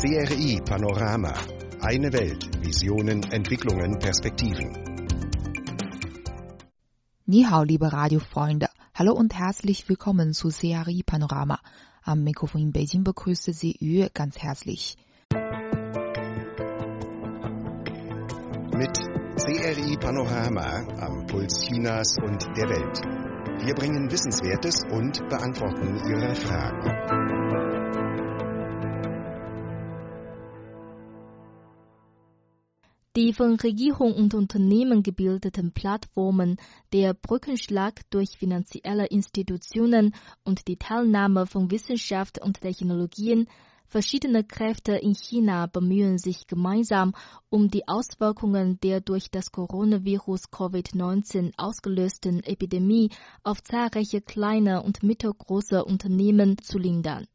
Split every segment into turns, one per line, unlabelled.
CRI Panorama. Eine Welt. Visionen, Entwicklungen, Perspektiven.
你好，liebe Radiofreunde. Hallo und herzlich willkommen zu CRI Panorama. Am Mikrofon in Beijing begrüße Sie Yu ganz herzlich.
Mit CRI Panorama am Puls Chinas und der Welt. Wir bringen Wissenswertes und beantworten Ihre Fragen.
Die von Regierung und Unternehmen gebildeten Plattformen, der Brückenschlag durch finanzielle Institutionen und die Teilnahme von Wissenschaft und Technologien, verschiedene Kräfte in China bemühen sich gemeinsam, um die Auswirkungen der durch das Coronavirus Covid-19 ausgelösten Epidemie auf zahlreiche kleine und mittelgroße Unternehmen zu lindern.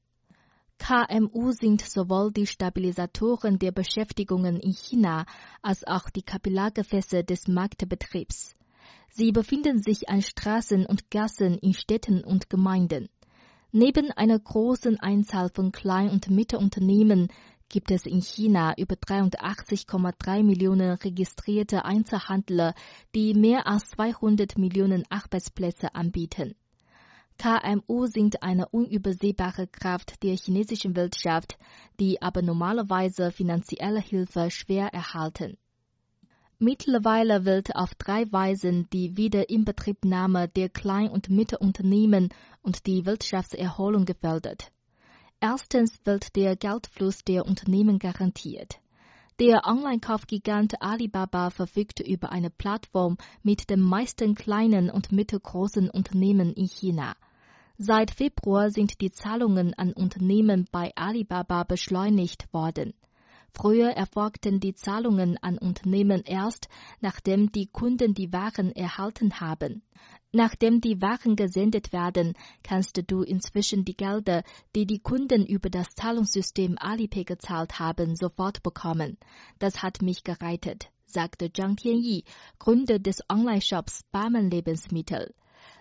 KMU sind sowohl die Stabilisatoren der Beschäftigungen in China als auch die Kapillargefäße des Marktbetriebs. Sie befinden sich an Straßen und Gassen in Städten und Gemeinden. Neben einer großen Anzahl von Klein- und Mittelunternehmen gibt es in China über 83,3 Millionen registrierte Einzelhandler, die mehr als 200 Millionen Arbeitsplätze anbieten. KMU sind eine unübersehbare Kraft der chinesischen Wirtschaft, die aber normalerweise finanzielle Hilfe schwer erhalten. Mittlerweile wird auf drei Weisen die Wiederinbetriebnahme der Klein- und Mittelunternehmen und die Wirtschaftserholung gefördert. Erstens wird der Geldfluss der Unternehmen garantiert. Der Online-Kaufgigant Alibaba verfügt über eine Plattform mit den meisten kleinen und mittelgroßen Unternehmen in China. Seit Februar sind die Zahlungen an Unternehmen bei Alibaba beschleunigt worden. Früher erfolgten die Zahlungen an Unternehmen erst, nachdem die Kunden die Waren erhalten haben. Nachdem die Waren gesendet werden, kannst du inzwischen die Gelder, die die Kunden über das Zahlungssystem Alipay gezahlt haben, sofort bekommen. Das hat mich gerettet, sagte Zhang Tianyi, Gründer des Online-Shops Barmen Lebensmittel.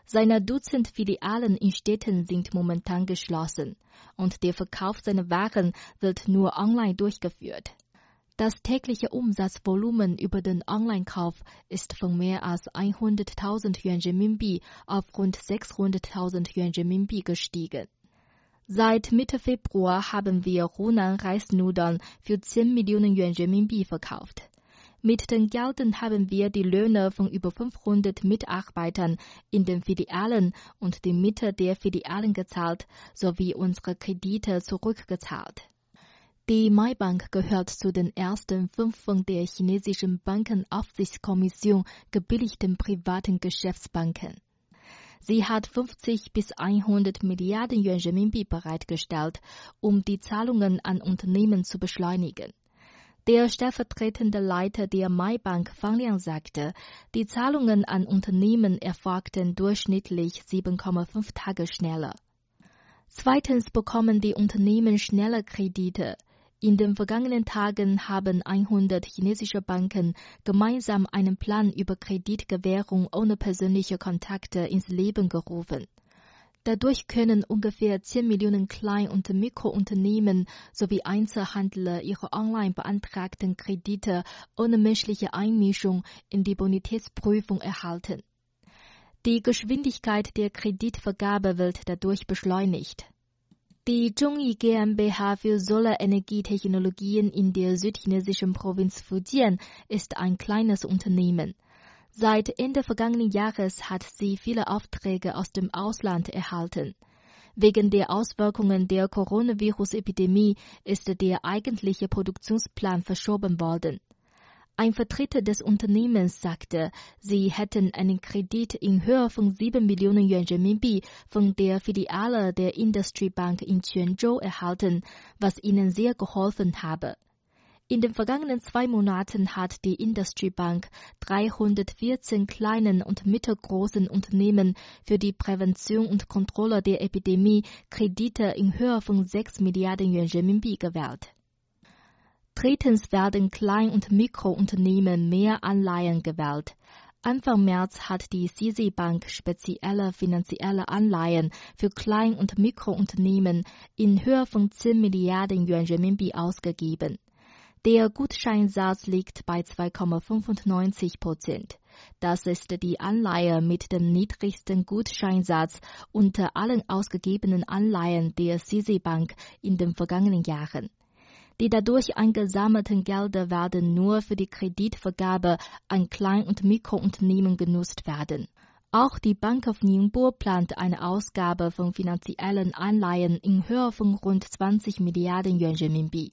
Seine Dutzend Filialen in Städten sind momentan geschlossen und der Verkauf seiner Waren wird nur online durchgeführt. Das tägliche Umsatzvolumen über den Online-Kauf ist von mehr als 100.000 Yuan Renminbi auf rund 600.000 Yuan Renminbi gestiegen. Seit Mitte Februar haben wir Hunan Reisnudeln für 10 Millionen Yuan Renminbi verkauft. Mit den Geldern haben wir die Löhne von über 500 Mitarbeitern in den Filialen und die Miete der Filialen gezahlt sowie unsere Kredite zurückgezahlt. Die Maibank gehört zu den ersten fünf von der chinesischen Bankenaufsichtskommission gebilligten privaten Geschäftsbanken. Sie hat 50 bis 100 Milliarden Yuan Renminbi bereitgestellt, um die Zahlungen an Unternehmen zu beschleunigen. Der stellvertretende Leiter der Maibank Fang Liang sagte, die Zahlungen an Unternehmen erfolgten durchschnittlich 7,5 Tage schneller. Zweitens bekommen die Unternehmen schneller Kredite. In den vergangenen Tagen haben 100 chinesische Banken gemeinsam einen Plan über Kreditgewährung ohne persönliche Kontakte ins Leben gerufen. Dadurch können ungefähr 10 Millionen Klein- und Mikrounternehmen sowie Einzelhandler ihre online beantragten Kredite ohne menschliche Einmischung in die Bonitätsprüfung erhalten. Die Geschwindigkeit der Kreditvergabe wird dadurch beschleunigt. Die Zhongyi GmbH für Solarenergietechnologien in der südchinesischen Provinz Fujian ist ein kleines Unternehmen. Seit Ende vergangenen Jahres hat sie viele Aufträge aus dem Ausland erhalten. Wegen der Auswirkungen der Coronavirus-Epidemie ist der eigentliche Produktionsplan verschoben worden. Ein Vertreter des Unternehmens sagte, sie hätten einen Kredit in Höhe von 7 Millionen Yuan Renminbi von der Filiale der Industry Bank in Quanzhou erhalten, was ihnen sehr geholfen habe. In den vergangenen zwei Monaten hat die Industry Bank 314 kleinen und mittelgroßen Unternehmen für die Prävention und Kontrolle der Epidemie Kredite in Höhe von 6 Milliarden Yuan Renminbi gewährt. Drittens werden Klein- und Mikrounternehmen mehr Anleihen gewählt.
Anfang März hat die CZ Bank spezielle finanzielle Anleihen für Klein- und Mikrounternehmen in Höhe von 10 Milliarden Yuan Renminbi ausgegeben. Der Gutscheinsatz liegt bei 2,95 Prozent. Das ist die Anleihe mit dem niedrigsten Gutscheinsatz unter allen ausgegebenen Anleihen der CZ Bank in den vergangenen Jahren. Die dadurch eingesammelten Gelder werden nur für die Kreditvergabe an Klein- und Mikrounternehmen genutzt werden. Auch die Bank of Ningbo plant eine Ausgabe von finanziellen Anleihen in Höhe von rund 20 Milliarden Yuan Renminbi.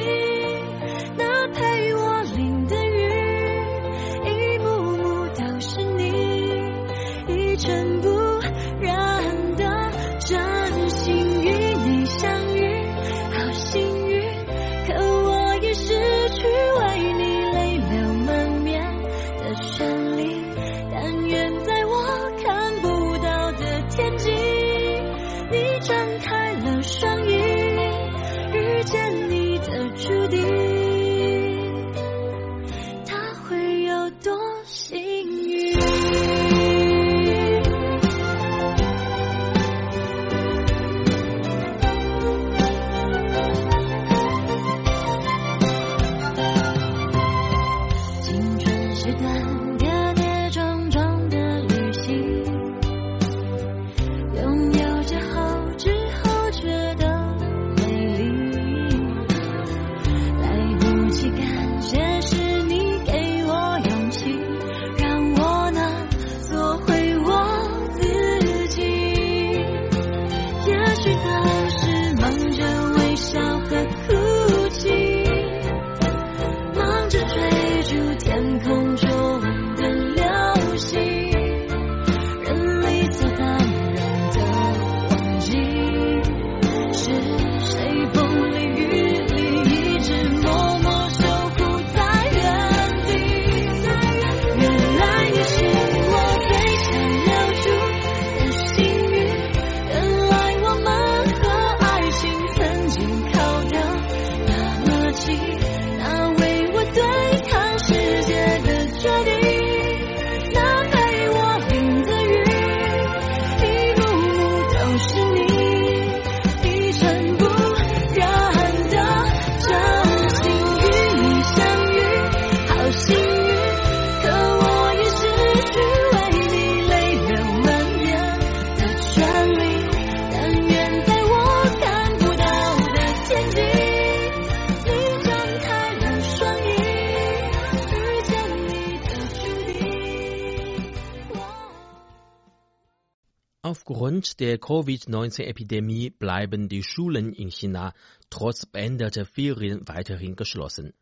Aufgrund der Covid-19-Epidemie bleiben die Schulen in China trotz beendete Ferien weiterhin geschlossen.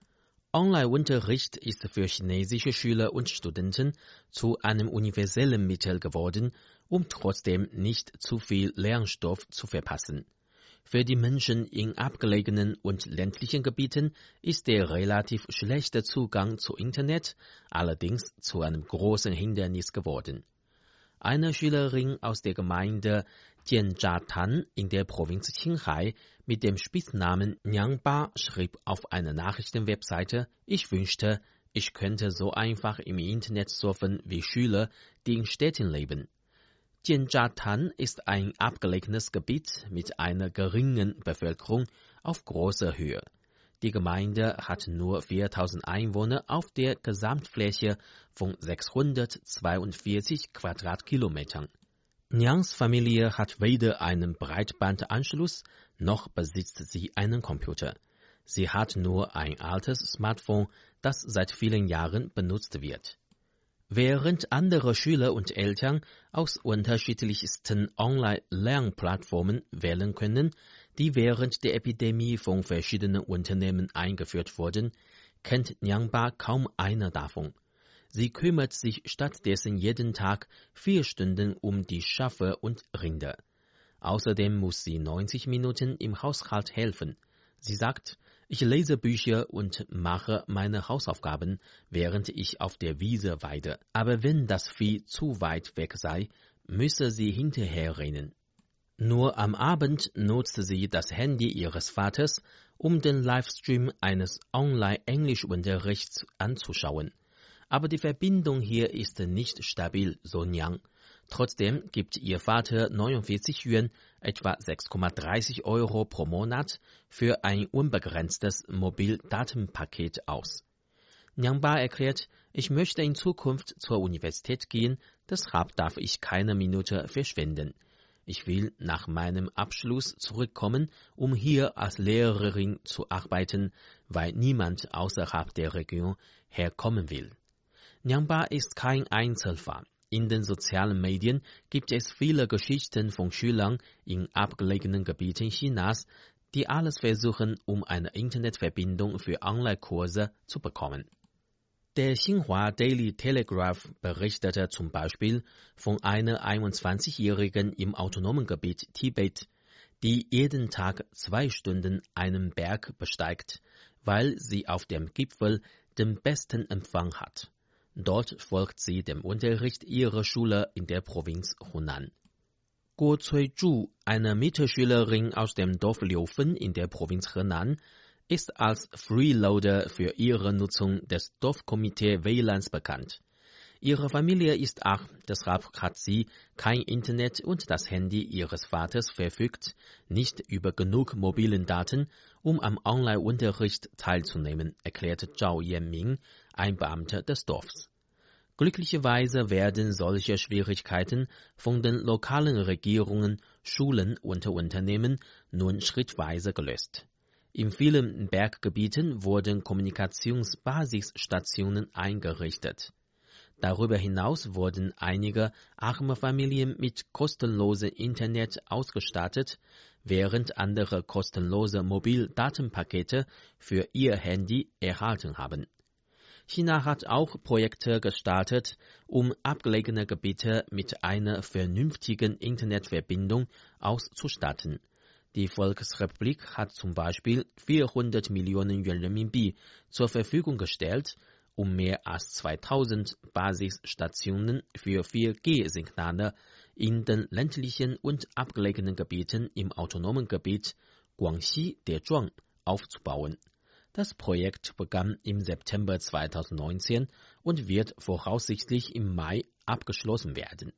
Online-Unterricht ist für chinesische Schüler und Studenten zu einem universellen Mittel geworden, um trotzdem nicht zu viel Lernstoff zu verpassen. Für die Menschen in abgelegenen und ländlichen Gebieten ist der relativ schlechte Zugang zu Internet allerdings zu einem großen Hindernis geworden. Eine Schülerin aus der Gemeinde Jianzhatan in der Provinz Qinghai mit dem Spitznamen Nyangba schrieb auf einer Nachrichtenwebseite, ich wünschte, ich könnte so einfach im Internet surfen wie Schüler, die in Städten leben. Jianzhatan ist ein abgelegenes Gebiet mit einer geringen Bevölkerung auf großer Höhe. Die Gemeinde hat nur 4000 Einwohner auf der Gesamtfläche von 642 Quadratkilometern. Niangs Familie hat weder einen Breitbandanschluss noch besitzt sie einen Computer. Sie hat nur ein altes Smartphone, das seit vielen Jahren benutzt wird. Während andere Schüler und Eltern aus unterschiedlichsten Online-Lernplattformen wählen können, die während der Epidemie von verschiedenen Unternehmen eingeführt wurden, kennt Nyangba kaum einer davon. Sie kümmert sich stattdessen jeden Tag vier Stunden um die Schafe und Rinder. Außerdem muss sie 90 Minuten im Haushalt helfen. Sie sagt, ich lese Bücher und mache meine Hausaufgaben, während ich auf der Wiese weide. Aber wenn das Vieh zu weit weg sei, müsse sie hinterher rennen. Nur am Abend nutzte sie das Handy ihres Vaters, um den Livestream eines Online-Englischunterrichts anzuschauen. Aber die Verbindung hier ist nicht stabil, so Nyang. Trotzdem gibt ihr Vater 49 Yuan, etwa 6,30 Euro pro Monat, für ein unbegrenztes Mobildatenpaket aus. Nyangba erklärt, ich möchte in Zukunft zur Universität gehen, deshalb darf ich keine Minute verschwenden. Ich will nach meinem Abschluss zurückkommen, um hier als Lehrerin zu arbeiten, weil niemand außerhalb der Region herkommen will. Nyangba ist kein Einzelfall. In den sozialen Medien gibt es viele Geschichten von Schülern in abgelegenen Gebieten Chinas, die alles versuchen, um eine Internetverbindung für Online-Kurse zu bekommen. Der Xinhua Daily Telegraph berichtete zum Beispiel von einer 21-Jährigen im autonomen Gebiet Tibet, die jeden Tag zwei Stunden einen Berg besteigt, weil sie auf dem Gipfel den besten Empfang hat. Dort folgt sie dem Unterricht ihrer Schule in der Provinz Hunan. Guo Cui-zhu, eine Mitschülerin aus dem Dorf Liufen in der Provinz Henan, ist als Freeloader für ihre Nutzung des Dorfkomitee WLANs bekannt. Ihre Familie ist acht, deshalb hat sie kein Internet und das Handy ihres Vaters verfügt nicht über genug mobilen Daten, um am Online-Unterricht teilzunehmen, erklärte Zhao Yanming, ein Beamter des Dorfs. Glücklicherweise werden solche Schwierigkeiten von den lokalen Regierungen, Schulen und Unternehmen nun schrittweise gelöst. In vielen Berggebieten wurden Kommunikationsbasisstationen eingerichtet. Darüber hinaus wurden einige arme Familien mit kostenlosem Internet ausgestattet, während andere kostenlose Mobildatenpakete für ihr Handy erhalten haben. China hat auch Projekte gestartet, um abgelegene Gebiete mit einer vernünftigen Internetverbindung auszustatten. Die Volksrepublik hat zum Beispiel 400 Millionen Yuan Renminbi zur Verfügung gestellt, um mehr als 2000 Basisstationen für 4G-Signale in den ländlichen und abgelegenen Gebieten im autonomen Gebiet Guangxi Dezhuang aufzubauen. Das Projekt begann im September 2019 und wird voraussichtlich im Mai abgeschlossen werden.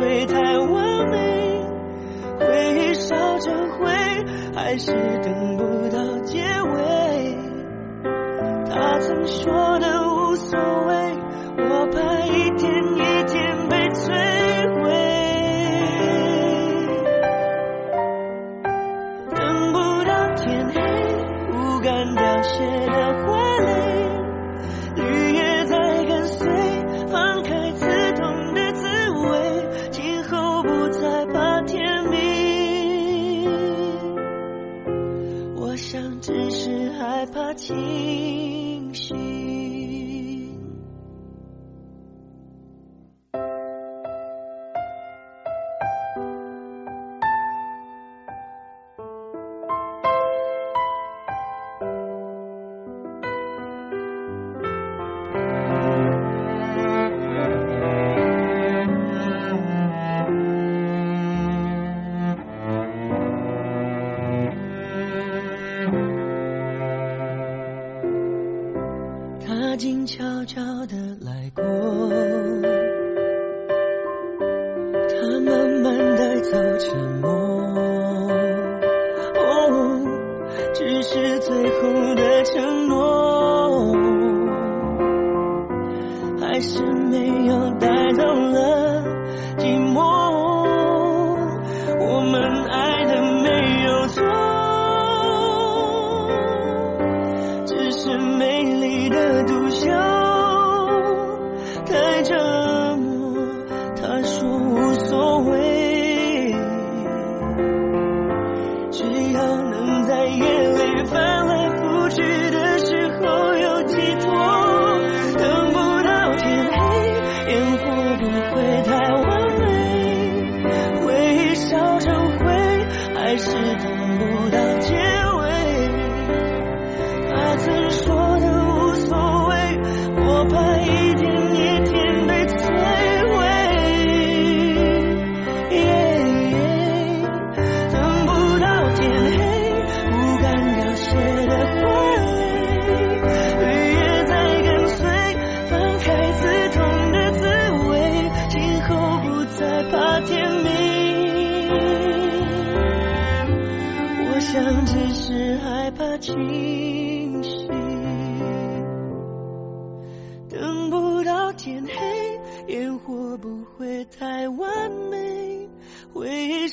会太完美回忆烧成灰还是等不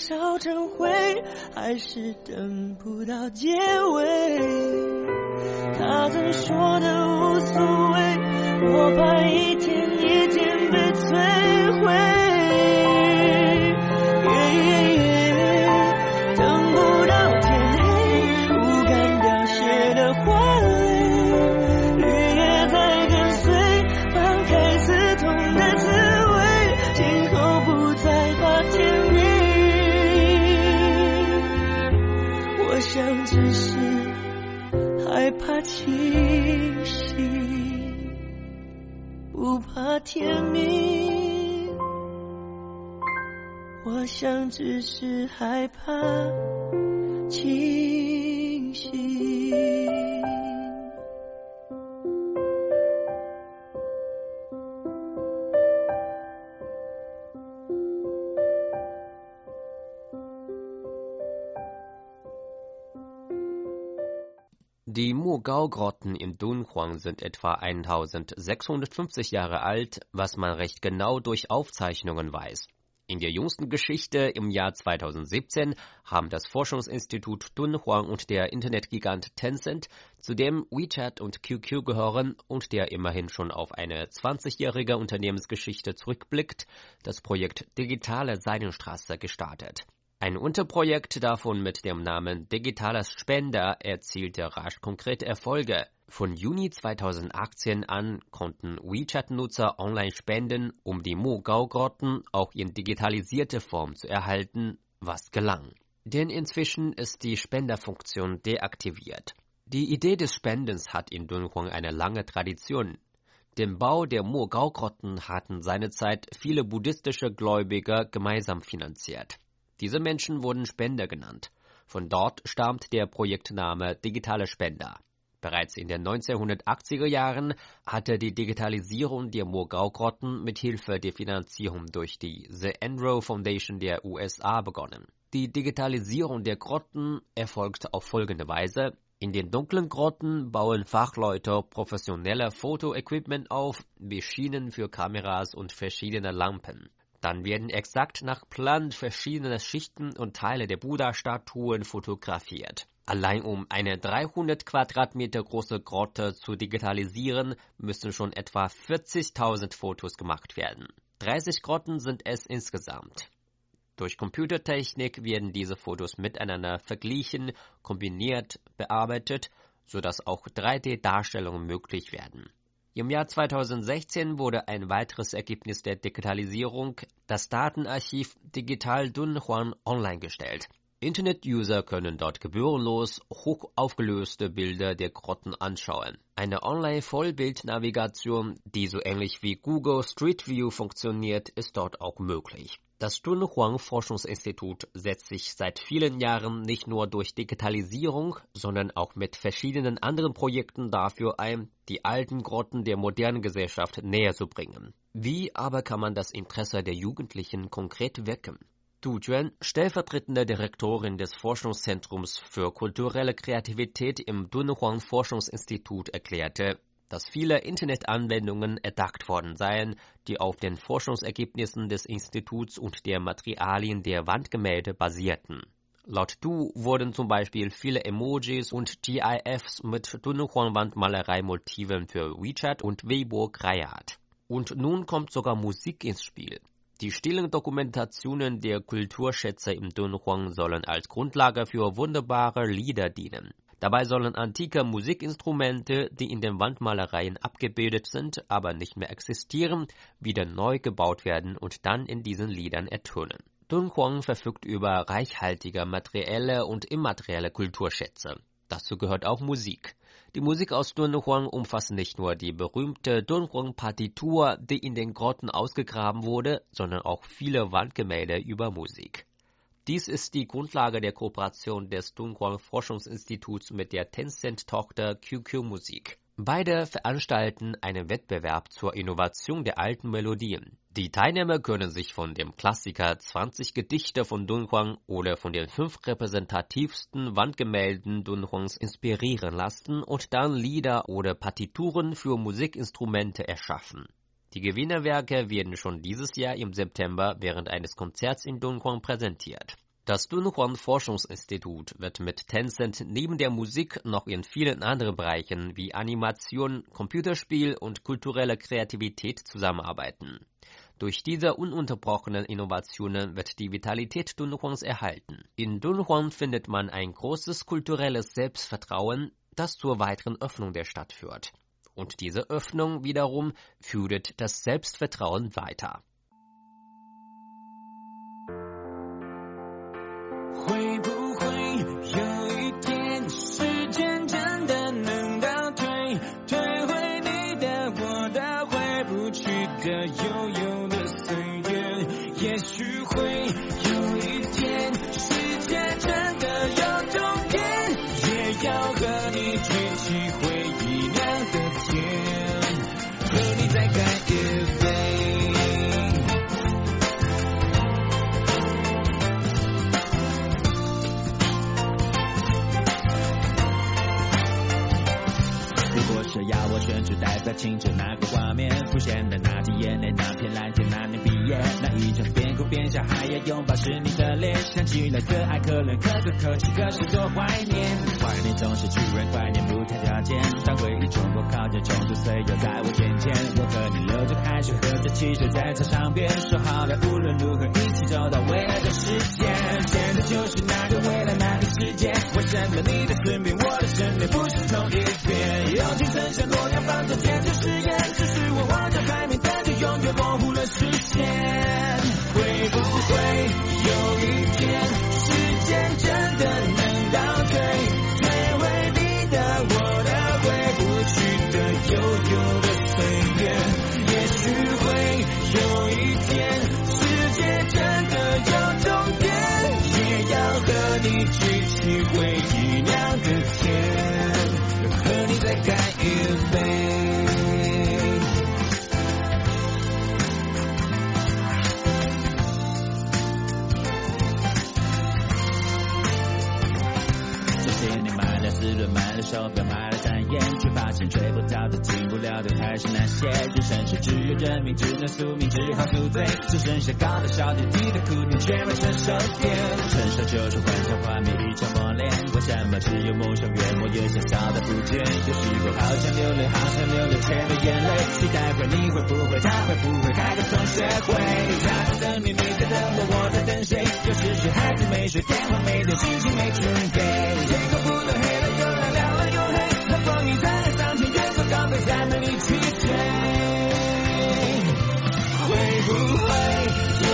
烧成灰，还是等不到结尾。他曾说的无所谓，我怕一天甜蜜。我想只是害怕
Die Mogao-Grotten im Dunhuang sind etwa 1650 Jahre alt, was man recht genau durch Aufzeichnungen weiß. In der jüngsten Geschichte im Jahr 2017 haben das Forschungsinstitut Dunhuang und der Internetgigant Tencent, zu dem WeChat und QQ gehören und der immerhin schon auf eine 20-jährige Unternehmensgeschichte zurückblickt, das Projekt Digitale Seidenstraße gestartet. Ein Unterprojekt davon mit dem Namen Digitales Spender erzielte rasch konkrete Erfolge. Von Juni 2018 an konnten WeChat-Nutzer online spenden, um die Mogao-Grotten auch in digitalisierte Form zu erhalten, was gelang. Denn inzwischen ist die Spenderfunktion deaktiviert. Die Idee des Spendens hat in Dunhuang eine lange Tradition. Den Bau der Mogao-Grotten hatten seinerzeit viele buddhistische Gläubiger gemeinsam finanziert. Diese Menschen wurden Spender genannt. Von dort stammt der Projektname Digitale Spender. Bereits in den 1980er Jahren hatte die Digitalisierung der Mogao-Grotten mit Hilfe der Finanzierung durch die The Enroe Foundation der USA begonnen. Die Digitalisierung der Grotten erfolgt auf folgende Weise. In den dunklen Grotten bauen Fachleute professionelle Fotoequipment auf, wie Schienen für Kameras und verschiedene Lampen. Dann werden exakt nach Plan verschiedene Schichten und Teile der Buddha-Statuen fotografiert. Allein um eine 300 Quadratmeter große Grotte zu digitalisieren, müssen schon etwa 40.000 Fotos gemacht werden. 30 Grotten sind es insgesamt. Durch Computertechnik werden diese Fotos miteinander verglichen, kombiniert, bearbeitet, sodass auch 3D-Darstellungen möglich werden. Im Jahr 2016 wurde ein weiteres Ergebnis der Digitalisierung, das Datenarchiv Digital Dunhuan, online gestellt. Internet-User können dort gebührenlos hoch aufgelöste Bilder der Grotten anschauen. Eine Online-Vollbildnavigation, die so ähnlich wie Google Street View funktioniert, ist dort auch möglich. Das Dunhuang Forschungsinstitut setzt sich seit vielen Jahren nicht nur durch Digitalisierung, sondern auch mit verschiedenen anderen Projekten dafür ein, die alten Grotten der modernen Gesellschaft näher zu bringen. Wie aber kann man das Interesse der Jugendlichen konkret wecken? Du Juan, stellvertretende Direktorin des Forschungszentrums für kulturelle Kreativität im Dunhuang Forschungsinstitut, erklärte, dass viele Internetanwendungen erdacht worden seien, die auf den Forschungsergebnissen des Instituts und der Materialien der Wandgemälde basierten. Laut Du wurden zum Beispiel viele Emojis und GIFs mit Dunhuang-Wandmalerei-Motiven für WeChat und Weibo kreiert. Und nun kommt sogar Musik ins Spiel. Die stillen Dokumentationen der Kulturschätze im Dunhuang sollen als Grundlage für wunderbare Lieder dienen. Dabei sollen antike Musikinstrumente, die in den Wandmalereien abgebildet sind, aber nicht mehr existieren, wieder neu gebaut werden und dann in diesen Liedern ertönen. Dunhuang verfügt über reichhaltige materielle und immaterielle Kulturschätze. Dazu gehört auch Musik. Die Musik aus Dunhuang umfasst nicht nur die berühmte Dunhuang-Partitur, die in den Grotten ausgegraben wurde, sondern auch viele Wandgemälde über Musik. Dies ist die Grundlage der Kooperation des Dunhuang Forschungsinstituts mit der Tencent-Tochter QQ Musik. Beide veranstalten einen Wettbewerb zur Innovation der alten Melodien. Die Teilnehmer können sich von dem Klassiker 20 Gedichte von Dunhuang oder von den fünf repräsentativsten Wandgemälden Dunhuangs inspirieren lassen und dann Lieder oder Partituren für Musikinstrumente erschaffen. Die Gewinnerwerke werden schon dieses Jahr im September während eines Konzerts in Dunhuang präsentiert. Das Dunhuang Forschungsinstitut wird mit Tencent neben der Musik noch in vielen anderen Bereichen wie Animation, Computerspiel und kulturelle Kreativität zusammenarbeiten. Durch diese ununterbrochenen Innovationen wird die Vitalität Dunhuangs erhalten. In Dunhuang findet man ein großes kulturelles Selbstvertrauen, das zur weiteren Öffnung der Stadt führt. Und diese Öffnung wiederum führt das Selbstvertrauen weiter.
一
两个天，和你再干一杯。这些年买了四轮，买了手表，买了单眼，却发现追不到的、进不了的，还是那些日。只有认命，只能宿命，只好宿醉。只剩下高的笑点，低的哭点，却没成熟点。成熟就是幻想画面，一场磨练。为什么只有梦想越磨越小，小到不见？有时候好想流泪，好想流泪，却没眼泪。期待会你会不会，他会不会开个同学会？他在等你，你在等我，我在等谁？有时是孩子没睡，电话没接，心情没准备。天空不能黑了又亮，亮了又黑。和光阴在上天，远走高飞，再没你去不会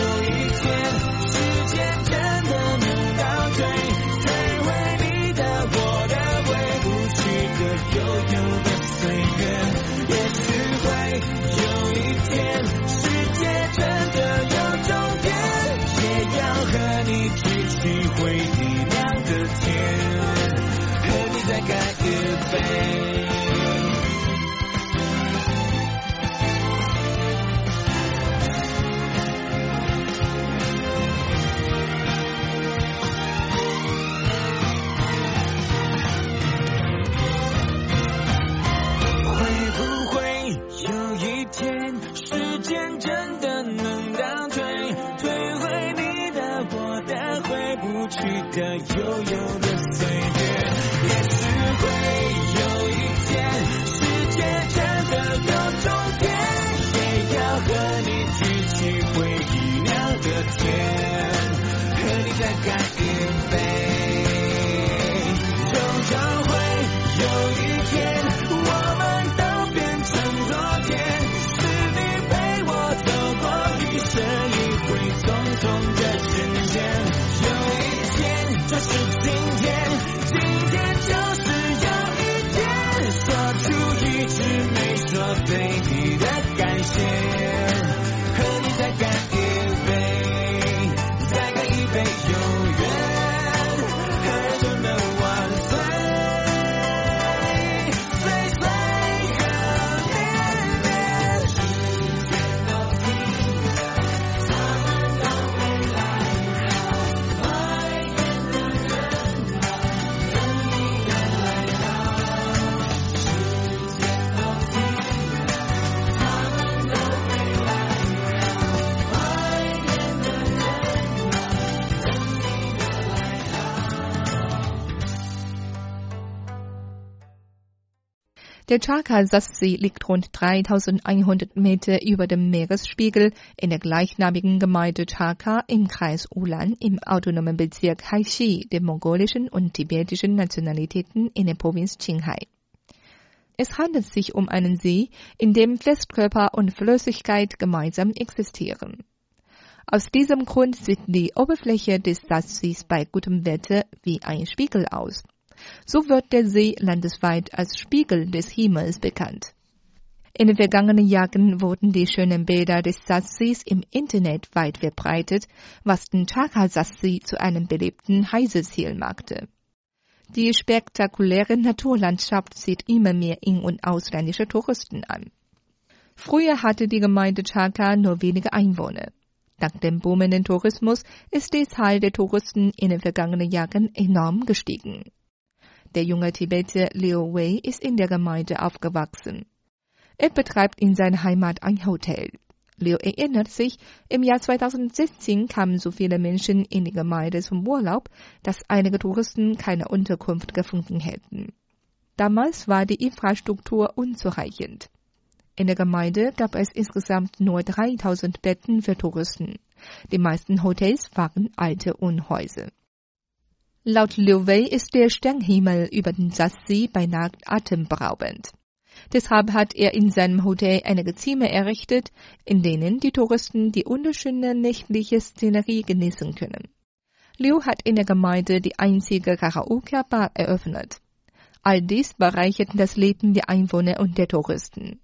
Der Chaka-Sassee liegt rund 3100 Meter über dem Meeresspiegel in der gleichnamigen Gemeinde Chaka im Kreis Ulan im autonomen Bezirk Haishi der mongolischen und tibetischen Nationalitäten in der Provinz Qinghai. Es handelt sich um einen See, in dem Festkörper und Flüssigkeit gemeinsam existieren. Aus diesem Grund sieht die Oberfläche des Sassees bei gutem Wetter wie ein Spiegel aus. So wird der See landesweit als Spiegel des Himmels bekannt. In den vergangenen Jahren wurden die schönen Bilder des Sassees im Internet weit verbreitet, was den Chaka-Sassee zu einem beliebten Reiseziel machte. Die spektakuläre Naturlandschaft zieht immer mehr in- und ausländische Touristen an. Früher hatte die Gemeinde Chaka nur wenige Einwohner. Dank dem boomenden Tourismus ist die Zahl der Touristen in den vergangenen Jahren enorm gestiegen. Der junge Tibeter Liu Wei ist in der Gemeinde aufgewachsen. Er betreibt in seiner Heimat ein Hotel. Liu erinnert sich, im Jahr 2016 kamen so viele Menschen in die Gemeinde zum Urlaub, dass einige Touristen keine Unterkunft gefunden hätten. Damals war die Infrastruktur unzureichend. In der Gemeinde gab es insgesamt nur 3000 Betten für Touristen. Die meisten Hotels waren alte Unhäuser. Laut Liu Wei ist der Sternhimmel über den Sassee beinahe atemberaubend. Deshalb hat er in seinem Hotel einige Zimmer errichtet, in denen die Touristen die wunderschöne nächtliche Szenerie genießen können. Liu hat in der Gemeinde die einzige Karaoke-Bar eröffnet. All dies bereichert das Leben der Einwohner und der Touristen.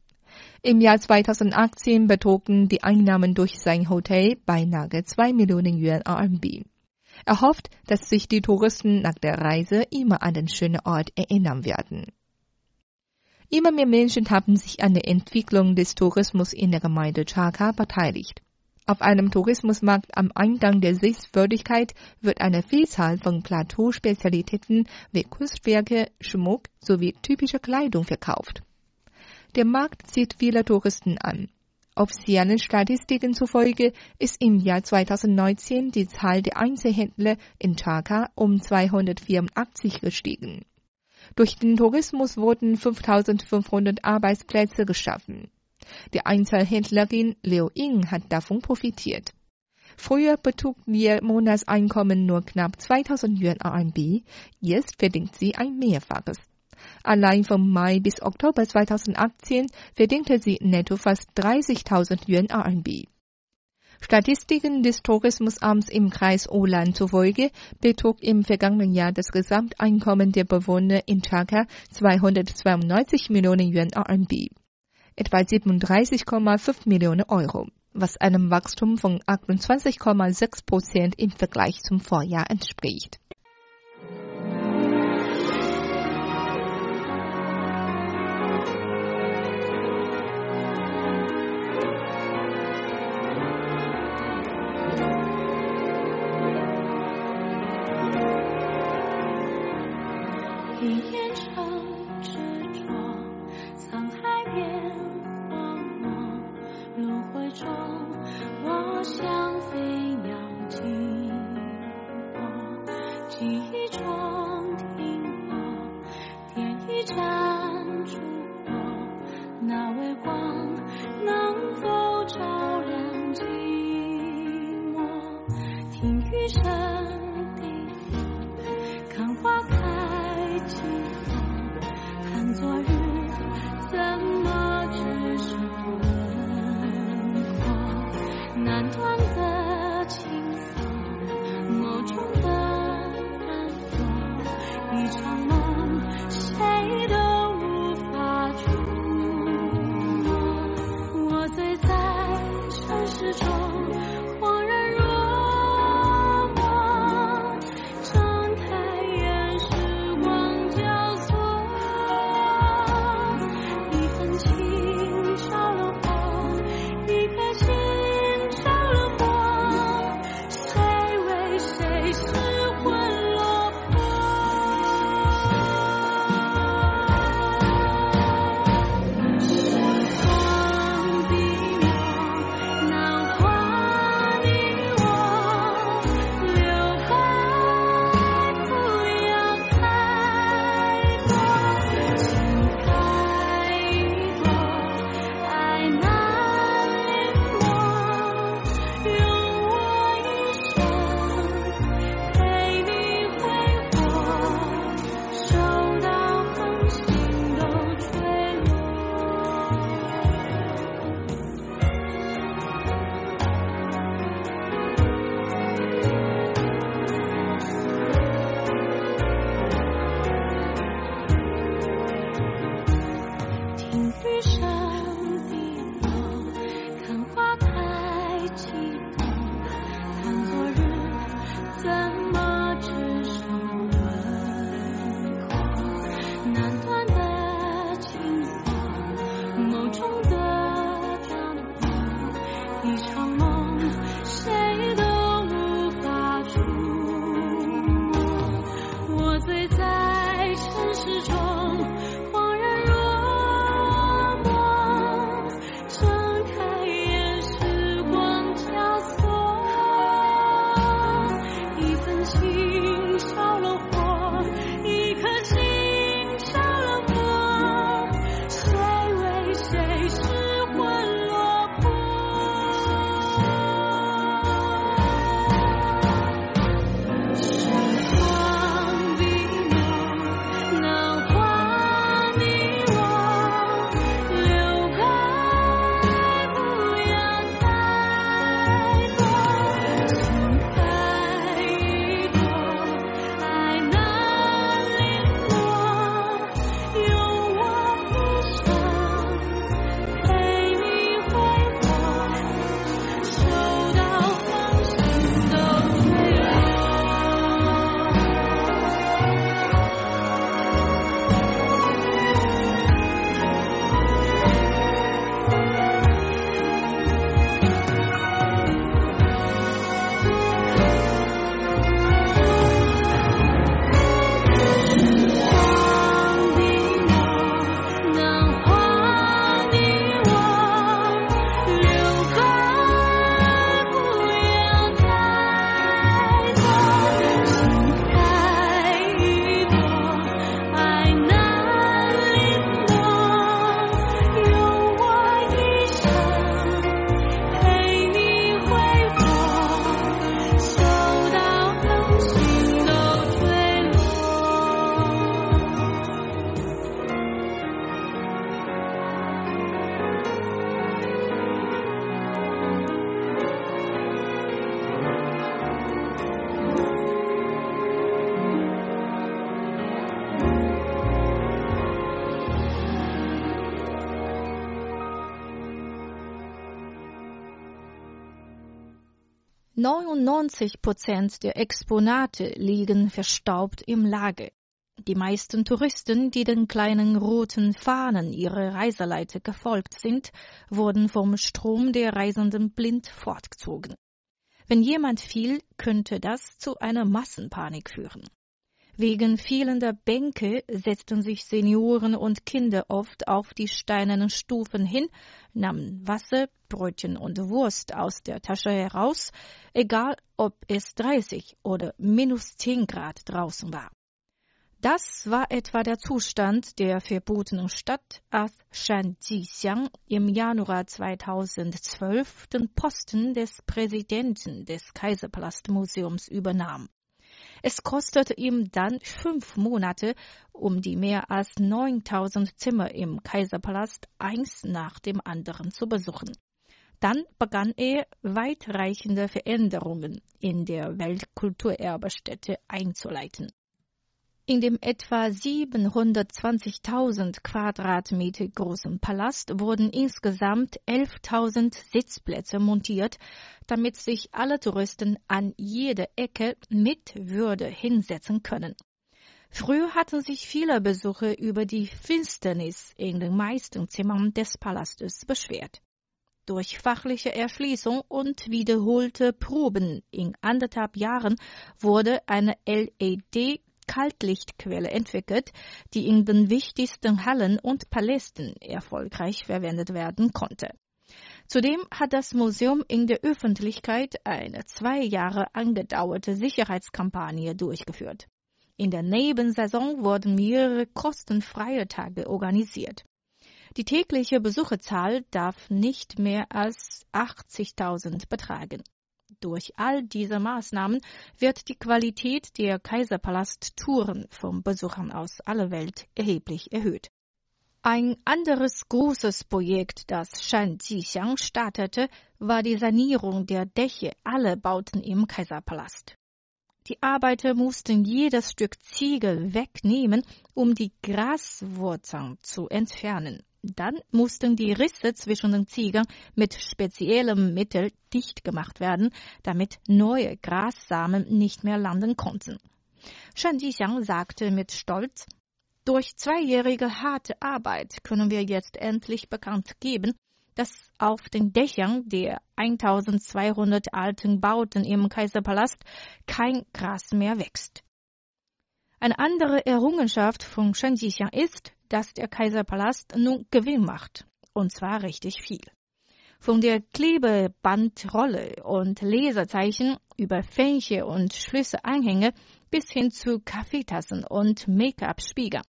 Im Jahr 2018 betrugen die Einnahmen durch sein Hotel beinahe 2 Millionen Yuan RMB. Er hofft, dass sich die Touristen nach der Reise immer an den schönen Ort erinnern werden. Immer mehr Menschen haben sich an der Entwicklung des Tourismus in der Gemeinde Chaka beteiligt. Auf einem Tourismusmarkt am Eingang der Sehenswürdigkeit wird eine Vielzahl von Plateauspezialitäten wie Kunstwerke, Schmuck sowie typische Kleidung verkauft. Der Markt zieht viele Touristen an. Offiziellen Statistiken zufolge ist im Jahr 2019 die Zahl der Einzelhändler in Chaka um 284 gestiegen. Durch den Tourismus wurden 5500 Arbeitsplätze geschaffen. Die Einzelhändlerin Liu Ying hat davon profitiert. Früher betrug ihr Monatseinkommen nur knapp 2000 Yuan RMB, jetzt verdient sie ein Mehrfaches. Allein vom Mai bis Oktober 2018 verdiente sie netto fast 30.000 Yuan RMB. Statistiken des Tourismusamts im Kreis Ulan zufolge betrug im vergangenen Jahr das Gesamteinkommen der Bewohner in Chaka 292 Millionen Yuan RMB, etwa 37,5 Millionen Euro, was einem Wachstum von 28,6 Prozent im Vergleich zum Vorjahr entspricht.
中我像飞鸟经过记忆中停泊点一盏烛火那微光
99 Prozent der Exponate liegen verstaubt im Lager. Die meisten Touristen, die den kleinen roten Fahnen ihrer Reiseleiter gefolgt sind, wurden vom Strom der Reisenden blind fortgezogen. Wenn jemand fiel, könnte das zu einer Massenpanik führen. Wegen fehlender Bänke setzten sich Senioren und Kinder oft auf die steinernen Stufen hin, nahmen Wasser, Brötchen und Wurst aus der Tasche heraus, egal ob es 30 oder minus 10 Grad draußen war. Das war etwa der Zustand der verbotenen Stadt, als Shan Jixiang im Januar 2012 den Posten des Präsidenten des Kaiserpalastmuseums übernahm. Es kostete ihm dann fünf Monate, um die mehr als 9000 Zimmer im Kaiserpalast eins nach dem anderen zu besuchen. Dann begann er, weitreichende Veränderungen in der Weltkulturerbestätte einzuleiten. In dem etwa 720.000 Quadratmeter großen Palast wurden insgesamt 11.000 Sitzplätze montiert, damit sich alle Touristen an jeder Ecke mit Würde hinsetzen können. Früher hatten sich viele Besucher über die Finsternis in den meisten Zimmern des Palastes beschwert. Durch fachliche Erschließung und wiederholte Proben in anderthalb Jahren wurde eine LED Kaltlichtquelle entwickelt, die in den wichtigsten Hallen und Palästen erfolgreich verwendet werden konnte. Zudem hat das Museum in der Öffentlichkeit eine zwei Jahre angedauerte Sicherheitskampagne durchgeführt. In der Nebensaison wurden mehrere kostenfreie Tage organisiert. Die tägliche Besucherzahl darf nicht mehr als 80.000 betragen. Durch all diese Maßnahmen wird die Qualität der Kaiserpalast-Touren von Besuchern aus aller Welt erheblich erhöht. Ein anderes großes Projekt, das Shan Jixiang startete, war die Sanierung der Dächer aller Bauten im Kaiserpalast. Die Arbeiter mussten jedes Stück Ziegel wegnehmen, um die Graswurzeln zu entfernen. Dann mussten die Risse zwischen den Ziegern mit speziellem Mittel dicht gemacht werden, damit neue Grassamen nicht mehr landen konnten. Shan Jixiang sagte mit Stolz, durch zweijährige harte Arbeit können wir jetzt endlich bekannt geben, dass auf den Dächern der 1200 alten Bauten im Kaiserpalast kein Gras mehr wächst. Eine andere Errungenschaft von Shan Jixiang ist, dass der Kaiserpalast nun Gewinn macht. Und zwar richtig viel. Von der Klebebandrolle und Leserzeichen über Fähnchen und Schlüsselanhänge bis hin zu Kaffeetassen und Make-up-Spiegeln.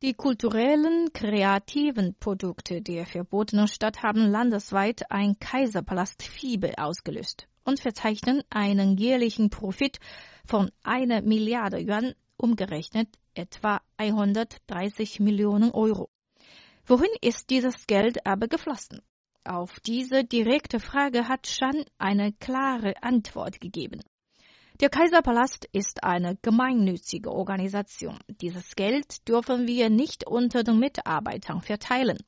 Die kulturellen, kreativen Produkte der verbotenen Stadt haben landesweit ein Kaiserpalast-Fieber ausgelöst und verzeichnen einen jährlichen Profit von einer Milliarde Yuan umgerechnet etwa 130 Millionen Euro. Wohin ist dieses Geld aber geflossen? Auf diese direkte Frage hat Shan eine klare Antwort gegeben. Der Kaiserpalast ist eine gemeinnützige Organisation. Dieses Geld dürfen wir nicht unter den Mitarbeitern verteilen.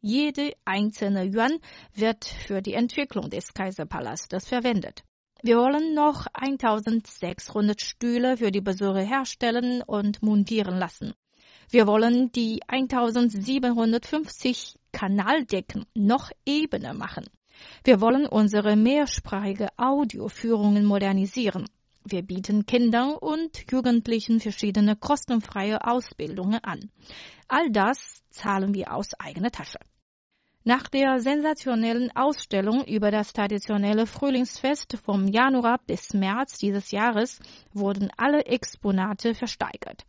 Jede einzelne Yuan wird für die Entwicklung des Kaiserpalastes verwendet. Wir wollen noch 1600 Stühle für die Besucher herstellen und montieren lassen. Wir wollen die 1750 Kanaldecken noch ebener machen. Wir wollen unsere mehrsprachige Audioführungen modernisieren. Wir bieten Kindern und Jugendlichen verschiedene kostenfreie Ausbildungen an. All das zahlen wir aus eigener Tasche. Nach der sensationellen Ausstellung über das traditionelle Frühlingsfest vom Januar bis März dieses Jahres wurden alle Exponate versteigert.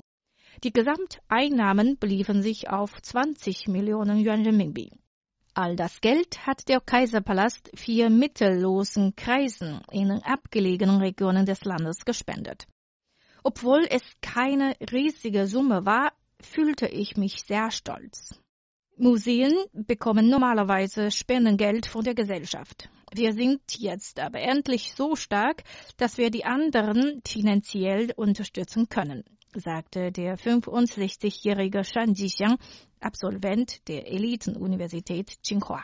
Die Gesamteinnahmen beliefen sich auf 20 Millionen Yuan Renminbi. All das Geld hat der Kaiserpalast vier mittellosen Kreisen in abgelegenen Regionen des Landes gespendet. Obwohl es keine riesige Summe war, fühlte ich mich sehr stolz. Museen bekommen normalerweise Spendengeld von der Gesellschaft. Wir sind jetzt aber endlich so stark, dass wir die anderen finanziell unterstützen können, sagte der 65-jährige Shan Jixiang, Absolvent der Elitenuniversität Tsinghua.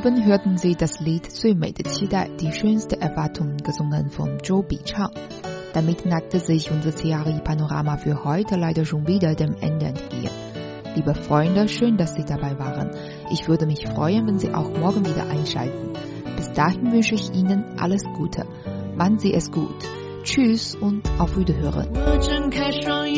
待。
Soeben hörten Sie das Lied最美的期待, die schönste Erwartung, gesungen von Joe Bichang. Damit neigte sich unser CRI-Panorama für heute leider schon wieder dem Ende entgegen. Liebe Freunde, schön, dass Sie dabei waren. Ich würde mich freuen, wenn Sie auch morgen wieder einschalten. Bis dahin wünsche ich Ihnen alles Gute. Machen Sie es gut. Tschüss und auf Wiederhören.
我睁开双